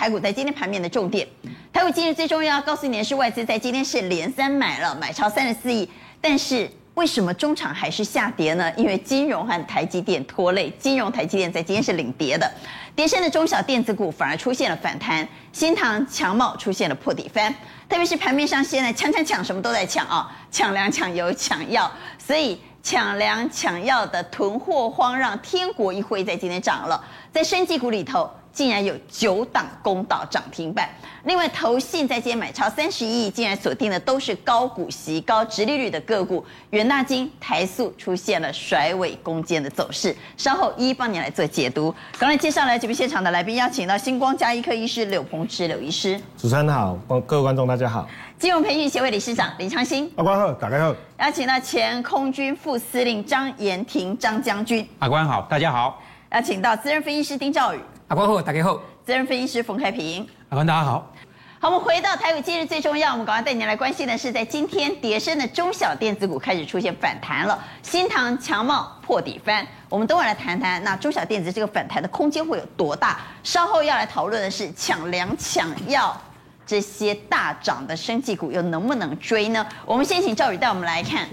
台股在今天盘面的重点。台股今日最重要告诉你的是，外资在今天是连三买了，买超三十四亿。但是为什么中场还是下跌呢？因为金融和台积电拖累，金融、台积电在今天是领跌的。跌深的中小电子股反而出现了反弹，新唐、强茂出现了破底翻。特别是盘面上现在抢抢抢，什么都在抢啊，抢粮、抢油、抢药，所以。抢粮抢药的囤货荒，让天国一挥在今天涨了。在生技股里头，竟然有九档公道涨停板。另外，投信在今天买超三十一亿，竟然锁定的都是高股息、高殖利率的个股。元大金、台塑出现了甩尾攻坚的走势。稍后一一帮你来做解读。刚才介绍来节目现场的来宾，邀请到星光加医科医师柳鹏志柳医师。主持人好，各位观众大家好。金融培训协会理事长林昌兴，阿官好，大家好。邀请到前空军副司令张延廷张将军，阿官好，大家好。邀请到资深分析师丁兆宇，阿官好，大家好。资深分析师冯开平，阿官大家好。好，我们回到台股，今日最重要，我们赶快带您来关心的是，在今天跌升的中小电子股开始出现反弹了，新唐、强茂破底翻。我们等会来谈谈，那中小电子这个反弹的空间会有多大？稍后要来讨论的是抢粮抢药。这些大涨的生技股又能不能追呢？我们先请赵宇带我们来看，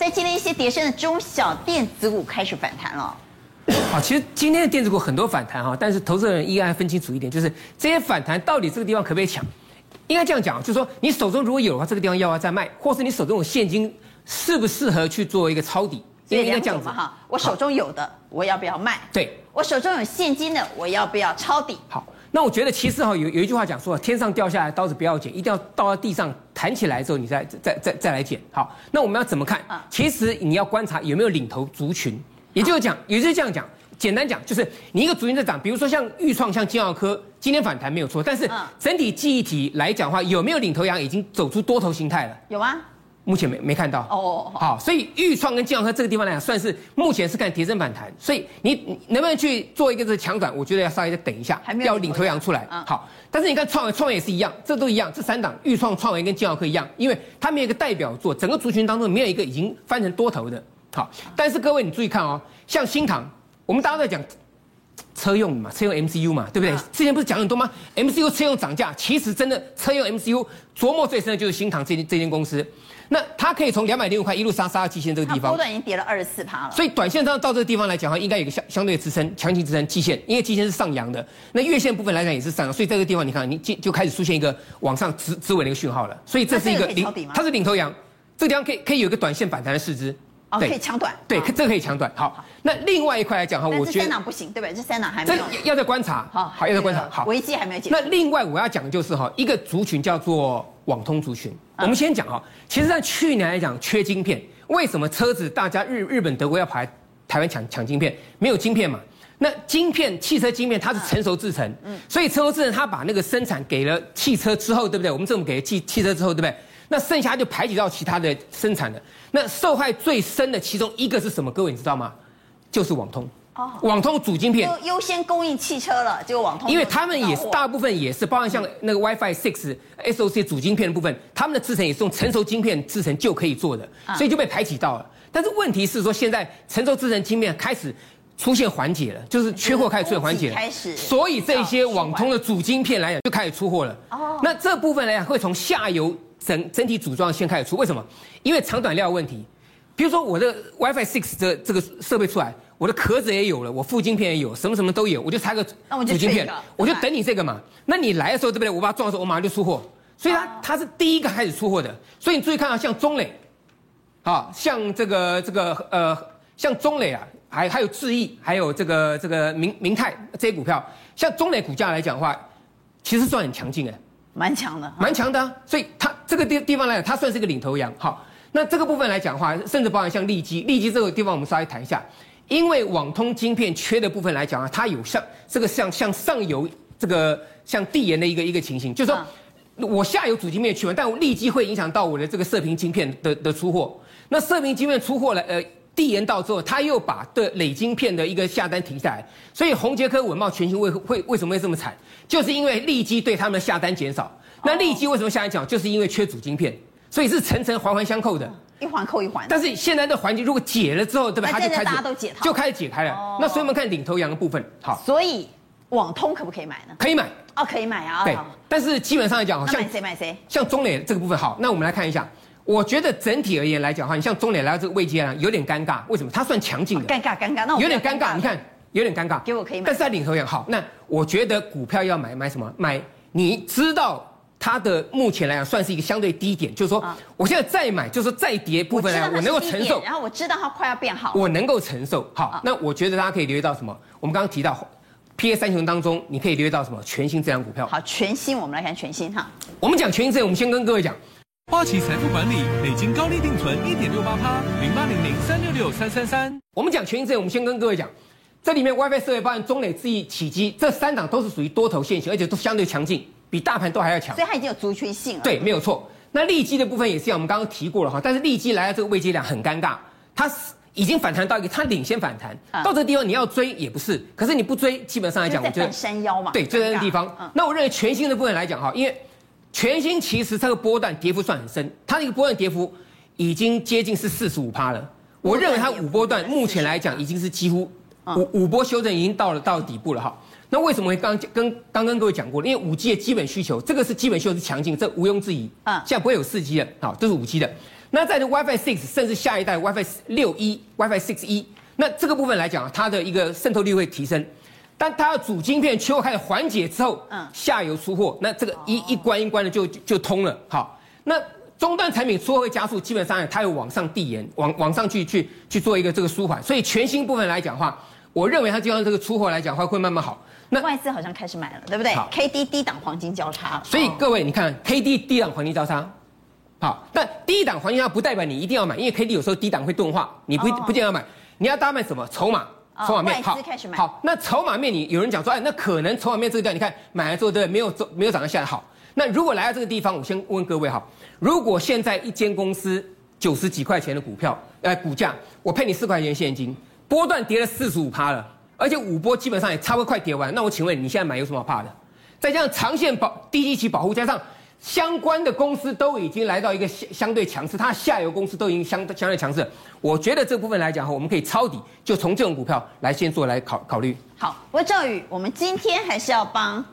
在今天一些跌升的中小电子股开始反弹了。好，其实今天的电子股很多反弹哈，但是投资人应该分清楚一点，就是这些反弹到底这个地方可不可以抢？应该这样讲，就是说你手中如果有的话，这个地方要不要再卖，或是你手中有现金，适不适合去做一个抄底？应该这样子哈。我手中有的，我要不要卖？对，我手中有现金的，我要不要抄底？好。那我觉得其实哈有有一句话讲说，天上掉下来刀子不要捡，一定要倒到地上弹起来之后你再再再再来捡。好，那我们要怎么看？其实你要观察有没有领头族群，也就是讲，也就是这样讲，简单讲就是你一个族群在涨，比如说像钰创、像金奥科，今天反弹没有错，但是整体记忆体来讲的话，有没有领头羊已经走出多头形态了？有啊。目前没没看到哦，好，所以钰创跟金豪科这个地方来讲，算是目前是看跌升反弹，所以你能不能去做一个这个抢短？我觉得要稍微再等一下，还没有领头羊出来。好，但是你看创维，创维也是一样，这都一样，这三档钰创、创维跟金豪科一样，因为它没有一个代表作，整个族群当中没有一个已经翻成多头的。好，但是各位你注意看哦，像新塘，我们大家都在讲车用嘛，车用 MCU 嘛，对不对？之前不是讲很多吗？MCU 车用涨价，其实真的车用 MCU 琢磨最深的就是新塘这这间公司。那它可以从两百零五块一路杀杀到季线这个地方，波段已经跌了二十四趴了。所以短线上到这个地方来讲的话，应该有个相相对的支撑，强劲支撑季线，因为季线是上扬的。那月线部分来讲也是上扬，所以这个地方你看，你就就开始出现一个往上支支稳的一个讯号了。所以这是一个领，它是领头羊，这个地方可以可以有一个短线反弹的势姿。哦，可以抢短。对，这个可以抢短。好，那另外一块来讲哈，我觉得这三档不行，对不对？这三档还没有。要再观察。好，好，要再观察。好，危机还没有解决。那另外我要讲的就是哈，一个族群叫做。网通族群，我们先讲哈，其实，在去年来讲，缺晶片，为什么车子大家日日本德国要跑来台湾抢抢晶片？没有晶片嘛？那晶片，汽车晶片它是成熟制成，嗯，所以成熟制成它把那个生产给了汽车之后，对不对？我们政府给了汽汽车之后，对不对？那剩下就排挤到其他的生产的，那受害最深的其中一个是什么？各位你知道吗？就是网通。哦，网通主晶片优先供应汽车了，就网通，因为他们也是大部分也是，包含像那个 WiFi Six SoC 主晶片的部分，他们的制程也是用成熟晶片制程就可以做的，所以就被排挤到了。但是问题是说，现在成熟制程晶片开始出现缓解了，就是缺货开始出现缓解了，开始，所以这些网通的主晶片来讲就开始出货了。哦，那这部分来讲会从下游整整体组装先开始出，为什么？因为长短料问题。比如说我的 WiFi Six 这这个设备出来。我的壳子也有了，我副晶片也有，什么什么都有，我就插个主晶片，我就等你这个嘛。那你来的时候对不对？我把它装的时候，我马上就出货，所以它它是第一个开始出货的。所以你注意看啊，像中磊，啊，像这个这个呃，像中磊啊，还还有智易，还有这个这个明明泰这些股票，像中磊股价来讲的话，其实算很强劲哎，蛮强的，蛮强的啊。所以它这个地地方来讲，它算是一个领头羊。好，那这个部分来讲的话，甚至包含像利基，利基这个地方我们稍微谈一下。因为网通晶片缺的部分来讲啊，它有像这个像像上游这个像递延的一个一个情形，就是说我下游主晶片去完，但我立即会影响到我的这个射频晶片的的出货。那射频晶片出货了，呃，递延到之后，他又把对磊晶片的一个下单停下来，所以宏杰科、稳懋全新为会为什么会这么惨？就是因为利基对他们的下单减少。那利基为什么下单讲？就是因为缺主晶片，所以是层层环环相扣的。一环扣一环，但是现在的环境如果解了之后，对吧？它就开始大家都解套，就开始解开了。哦、那所以我们看领头羊的部分，好。所以网通可不可以买呢？可以买，哦，可以买啊。对，但是基本上来讲，好像买谁买谁？像中磊这个部分，好，那我们来看一下。我觉得整体而言来讲的话，你像中磊来到这个位阶啊，有点尴尬。为什么？他算强劲的。尴尬尴尬，那我有点尴尬。你看，有点尴尬。给我可以买。但是它领头羊好，那我觉得股票要买买什么？买你知道它的目前来讲算是一个相对低点，就是说我现在再买，就是说再跌部分来讲，我能够承受。然后我知道它快要变好，我能够承受。好，那我觉得大家可以留意到什么？我们刚刚提到 PA 三雄当中，你可以留意到什么？全新这张股票。好，全新，我们来看全新哈。我们讲全新这，我们先跟各位讲。花旗财富管理美金高利定存一点六八趴，零八零零三六六三三三。我们讲全新之前，我们先跟各位讲，这里面 WiFi 设备包含中磊、智易、启基这三档都是属于多头线型，而且都相对强劲，比大盘都还要强。所以它已经有族群性了。对，没有错。那利基的部分也是像我们刚刚提过了哈，但是利基来到这个位阶量很尴尬，它已经反弹到一个，它领先反弹，嗯、到这个地方你要追也不是，可是你不追，基本上来讲，我觉得山腰嘛。对，就在那个地方。嗯、那我认为全新的部分来讲哈，因为。全新其实这个波段跌幅算很深，它的一个波段跌幅已经接近是四十五趴了。我认为它五波段目前来讲已经是几乎五五波修正已经到了到了底部了哈。那为什么会刚跟刚跟各位讲过？因为五 G 的基本需求，这个是基本需求是强劲，这毋庸置疑。嗯，现在不会有四 G 的，好，这是五 G 的。那在这 WiFi Six 甚至下一代 WiFi 六一、WiFi Six 一那这个部分来讲，它的一个渗透率会提升。当它的主晶片缺货开始缓解之后，嗯，下游出货，那这个一一关一关的就就，通了。好，那终端产品出货会加速，基本上它有往上递延，往往上去去去做一个这个舒缓。所以全新部分来讲的话，我认为它就像这个出货来讲的话会慢慢好。那外资好像开始买了，对不对好？K D 低档黄金交叉。所以各位你看 K D 低档黄金交叉，好，但低档黄金它不代表你一定要买，因为 K D 有时候低档会钝化，你不不见得要买，你要搭配什么筹码？筹码面好，好，那筹码面你有人讲说，哎，那可能筹码面这个地方，你看买来之后对，没有走，没有涨到现在好。那如果来到这个地方，我先问各位哈，如果现在一间公司九十几块钱的股票，呃，股价，我配你四块钱现金，波段跌了四十五趴了，而且五波基本上也差不多快跌完，那我请问你现在买有什么好怕的？再加上长线保低基期保护，加上。相关的公司都已经来到一个相相对强势，它下游公司都已经相相对强势。我觉得这部分来讲哈，我们可以抄底，就从这种股票来先做来考考虑。好，不过赵宇，我们今天还是要帮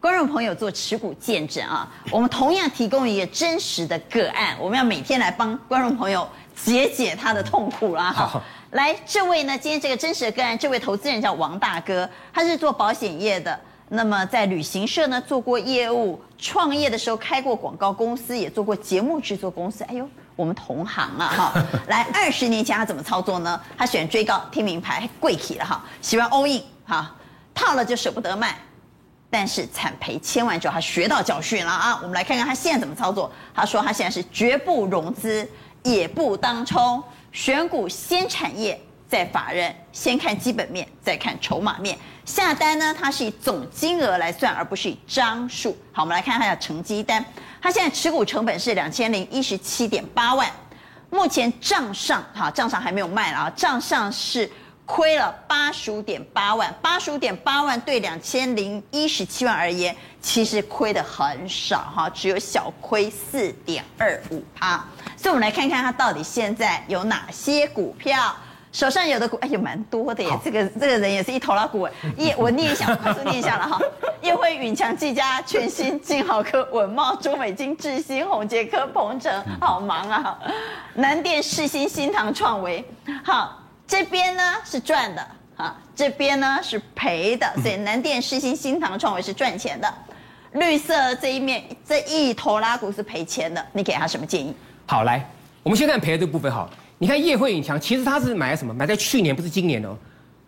观众朋友做持股见证啊。我们同样提供一个真实的个案，我们要每天来帮观众朋友解解他的痛苦啦。好，来，这位呢，今天这个真实的个案，这位投资人叫王大哥，他是做保险业的。那么在旅行社呢做过业务，创业的时候开过广告公司，也做过节目制作公司。哎呦，我们同行啊哈！来，二十年前他怎么操作呢？他喜欢追高听名牌，贵起了哈，喜欢 all in 哈，套了就舍不得卖，但是惨赔千万之后，他学到教训了啊！我们来看看他现在怎么操作。他说他现在是绝不融资，也不当冲，选股先产业。在法人先看基本面，再看筹码面。下单呢，它是以总金额来算，而不是以张数。好，我们来看它的成绩单。它现在持股成本是两千零一十七点八万，目前账上哈账上还没有卖了啊，账上是亏了八十五点八万。八十五点八万对两千零一十七万而言，其实亏的很少哈，只有小亏四点二五趴。所以，我们来看看它到底现在有哪些股票。手上有的股哎呦蛮多的耶，这个这个人也是一头拉股哎，叶我念一下，我快速念一下了哈。业辉、允强、技嘉、全新、金豪科、文茂、中美金、智新、宏杰科、鹏程，好忙啊。南电、世新、新唐、创维，好，这边呢是赚的啊，这边呢是赔的，所以南电、世新、新唐、创维是赚钱的。绿色这一面这一头拉股是赔钱的，你给他什么建议？好，来，我们先看赔的这部分好。你看叶慧影强，其实他是买在什么？买在去年，不是今年哦，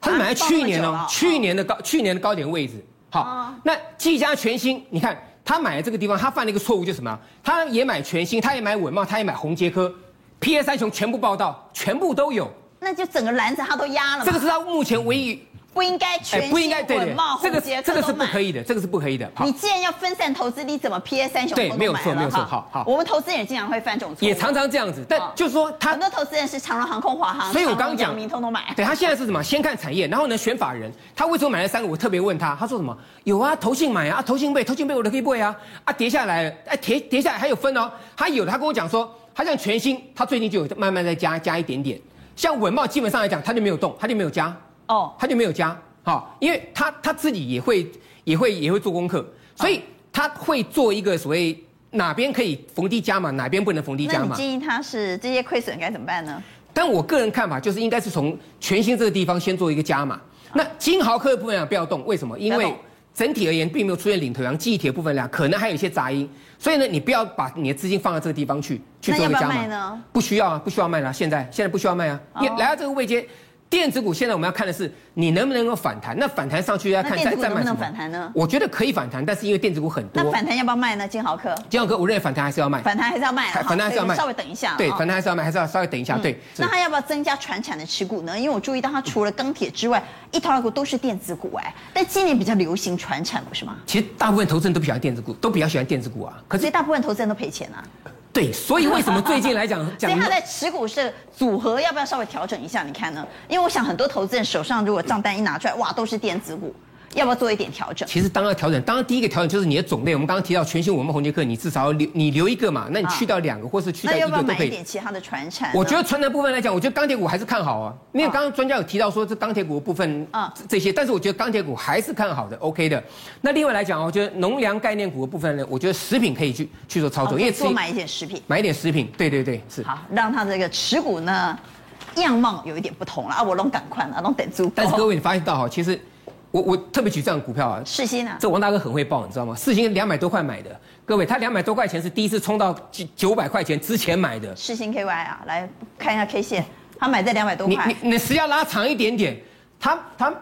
他是买在去年哦，去年的高，去年的高点位置。好，那技嘉全新，你看他买的这个地方，他犯了一个错误，就是什么？他也买全新，他也买稳茂，他也买宏杰科，PS 三雄全部报道，全部都有。那就整个篮子他都压了。这个是他目前唯一。不应该全新稳懋、宏捷科都买。这个这个是不可以的，这个是不可以的。你既然要分散投资，你怎么 PA 三雄？对，没有错，没有错。好好，我们投资人也经常会犯这种错，也常常这样子。但就是说，他很多投资人是长荣航空、华航，所以我刚刚讲，明通通买。对，他现在是什么？先看产业，然后呢选法人。他为什么买了三个？我特别问他，他说什么？有啊，投信买啊，投信背，投信背我都可以背啊。啊，跌下来，哎，跌跌下来还有分哦。他有的，他跟我讲说，他像全新，他最近就有慢慢在加加一点点。像稳茂，基本上来讲，他就没有动，他就没有加。哦，他就没有加。好，因为他他自己也会也会也会做功课，所以他会做一个所谓哪边可以逢低加码，哪边不能逢低加码。那你建议他是这些亏损该怎么办呢？但我个人看法就是应该是从全新这个地方先做一个加码。那金豪科的部分量不要动，为什么？因为整体而言并没有出现领头羊记忆体的部分量，可能还有一些杂音，所以呢，你不要把你的资金放在这个地方去去做一个加码。不需要啊，不需要卖了，现在现在不需要卖啊，你来到这个位阶。电子股现在我们要看的是你能不能够反弹，那反弹上去要看再再卖什么。能不能反弹呢？我觉得可以反弹，但是因为电子股很多。那反弹要不要卖呢？金豪科？金豪科，我认为反弹还是要卖。反弹还是要卖。反弹还是要卖。稍微等一下。对，反弹还是要卖，还是要稍微等一下。对。那他要不要增加船产的持股呢？因为我注意到他除了钢铁之外，一套股都是电子股哎。但今年比较流行传产，不是吗？其实大部分投资人都比较喜欢电子股，都比较喜欢电子股啊。可是大部分投资人都赔钱啊。对，所以为什么最近来讲，所以他在持股是组合，要不要稍微调整一下？你看呢？因为我想很多投资人手上如果账单一拿出来，哇，都是电子股。要不要做一点调整？其实当然要调整，当然第一个调整就是你的种类。我们刚刚提到全新我们红杰克，你至少要留你留一个嘛，那你去掉两个，啊、或是去掉一个都可以。那要不要买一点其他的传产？我觉得传产部分来讲，我觉得钢铁股还是看好啊。因为刚刚专家有提到说这钢铁股的部分啊这些，但是我觉得钢铁股还是看好的，OK 的。那另外来讲，我觉得农粮概念股的部分呢，我觉得食品可以去去做操作，因为多买一点食品，买一点食品，对对对，是。好，让它这个持股呢样貌有一点不同了啊，我拢赶快了，拢等住。但是各位，你发现到哈，其实。我我特别举这样的股票啊，世新啊，这王大哥很会报，你知道吗？世新两百多块买的，各位，他两百多块钱是第一次冲到九九百块钱之前买的。世新 KY 啊，来看一下 K 线，他买在两百多块。你你你时间拉长一点点，他他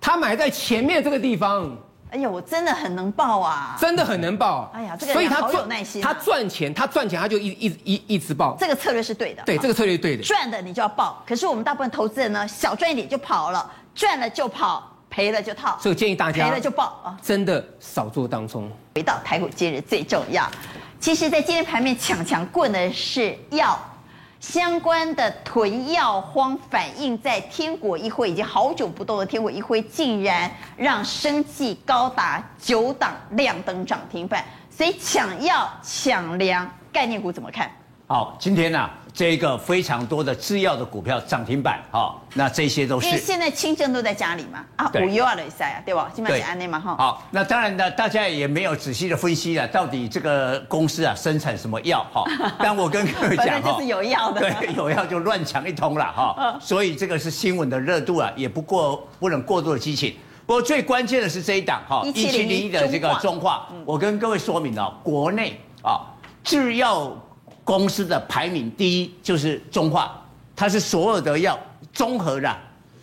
他买在前面这个地方。哎呀，我真的很能报啊，真的很能报。哎呀，这个人好有耐心。他赚钱，他赚钱他就一一一一直报。这个策略是对的。对，这个策略是对的。赚的你就要报，可是我们大部分投资人呢，小赚一点就跑了，赚了就跑。赔了就套，所以我建议大家赔了就报啊，真的少做当中。回到台股今日最重要，其实，在今天盘面抢抢棍的是药相关的囤药荒，反映在天国一辉已经好久不动的天国一辉，竟然让生计高达九档亮灯涨停板，所以抢药抢粮概念股怎么看？好，今天呢、啊？这个非常多的制药的股票涨停板，好，那这些都是因为现在轻症都在家里嘛，啊，五幺二的赛啊，对吧？基本上是安内嘛，哈。好，那当然呢，大家也没有仔细的分析了，到底这个公司啊生产什么药，哈。但我跟各位讲，反正就是有药的，对，有药就乱抢一通了，哈。所以这个是新闻的热度啊，也不过不能过度的激情。不过最关键的是这一档，哈，一七零一的这个中化，我跟各位说明了，国内啊制药。公司的排名第一就是中化，它是所有的药综合的，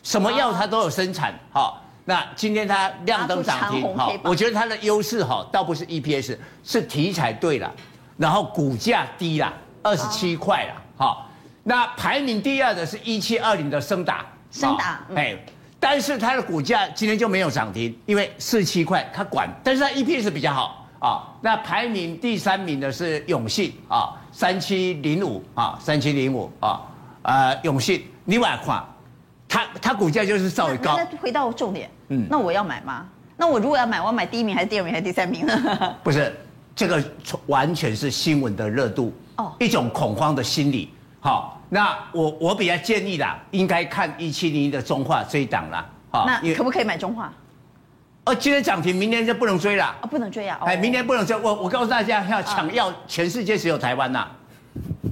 什么药它都有生产。好，那今天它亮灯涨停，好，我觉得它的优势哈，倒不是 EPS，是题材对了，然后股价低了，二十七块了。好，那排名第二的是一七二零的升达，升达，哎，但是它的股价今天就没有涨停，因为四七块它管，但是它 EPS 比较好啊。那排名第三名的是永信啊。三七零五啊，三七零五啊，呃，永信，另外看，它它股价就是稍微高。那回到重点，嗯，那我要买吗？那我如果要买，我要买第一名还是第二名还是第三名呢？不是，这个完全是新闻的热度哦，一种恐慌的心理。好，那我我比较建议啦，应该看一七零一的中化这一档啦。好，那可不可以买中化？哦，今天涨停，明天就不能追了。哦，不能追啊！哎，明天不能追。我我告诉大家，要抢药，全世界只有台湾呐，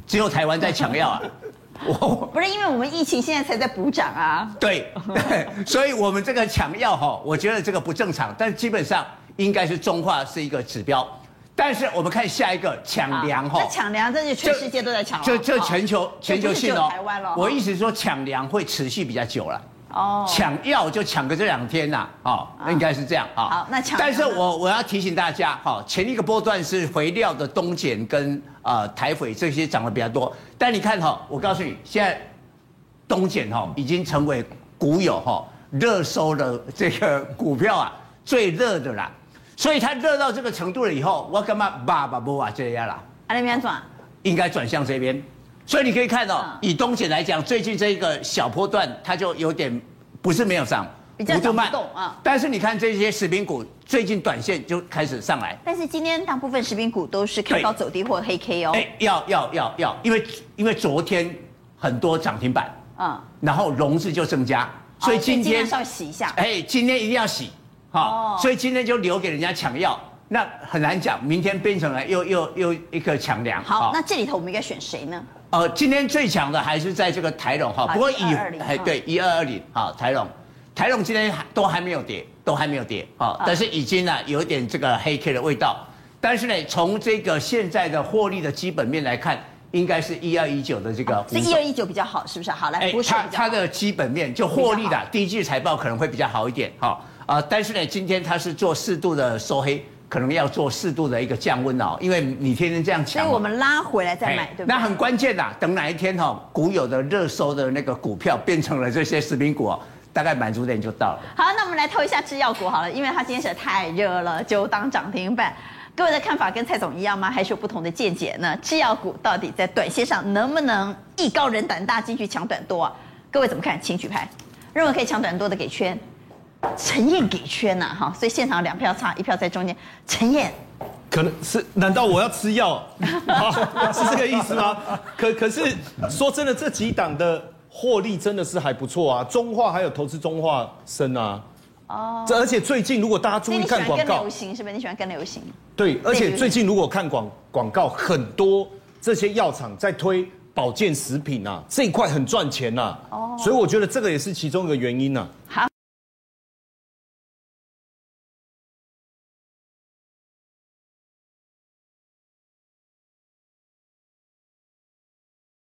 只有台湾在抢药啊。我不是因为我们疫情现在才在补涨啊。对对，所以我们这个抢药哈，我觉得这个不正常。但是基本上应该是中化是一个指标。但是我们看下一个抢粮哈。那抢粮，这是全世界都在抢。这这全球全球性哦。台湾了。我意思是说抢粮会持续比较久了。哦，抢药就抢个这两天呐，哦，应该是这样啊。好，那抢。但是我我要提醒大家，哈，前一个波段是肥料的东碱跟呃台肥这些涨得比较多，但你看哈，我告诉你，现在东碱哈已经成为股友哈热搜的这个股票啊最热的啦，所以它热到这个程度了以后，我干嘛爸爸不啊这样啦？啊，那边转？应该转向这边。所以你可以看到，哦，以东姐来讲，最近这一个小波段，它就有点不是没有上，比较慢动啊。但是你看这些食品股，最近短线就开始上来。但是今天大部分食品股都是开高走低或黑 K 哦。哎，要要要要，因为因为昨天很多涨停板，嗯，然后融资就增加，所以今天稍微洗一下。哎，今天一定要洗，好，所以今天就留给人家抢药。那很难讲，明天变成了又又又一个强梁。好，那这里头我们应该选谁呢？呃，今天最强的还是在这个台龙哈，不过以哎对一二二零好台龙，台龙今天都还没有跌，都还没有跌啊，但是已经呢有一点这个黑 K 的味道，但是呢从这个现在的获利的基本面来看，应该是一二一九的这个，是一二一九比较好，是不是？好来，不是它它的基本面就获利的第一季财报可能会比较好一点哈啊，但是呢今天它是做适度的收黑。可能要做适度的一个降温哦，因为你天天这样抢，所以我们拉回来再买，对不对？那很关键呐，等哪一天哈，股有的热搜的那个股票变成了这些食品股哦，大概满足点就到了。好，那我们来透一下制药股好了，因为它今天实在太热了，就当涨停板。各位的看法跟蔡总一样吗？还是有不同的见解呢？制药股到底在短线上能不能艺高人胆大进去抢短多啊？各位怎么看？请举牌，认为可以抢短多的给圈。陈燕给圈呐，哈，所以现场两票差，一票在中间。陈燕，可能是？难道我要吃药？是这个意思吗？可可是说真的，这几档的获利真的是还不错啊。中化还有投资中化生啊。哦。这而且最近如果大家注意看广告，跟流行是不是？你喜欢跟流行？对，而且最近如果看广广告，很多这些药厂在推保健食品啊，这一块很赚钱呐。哦。所以我觉得这个也是其中一个原因呐。好。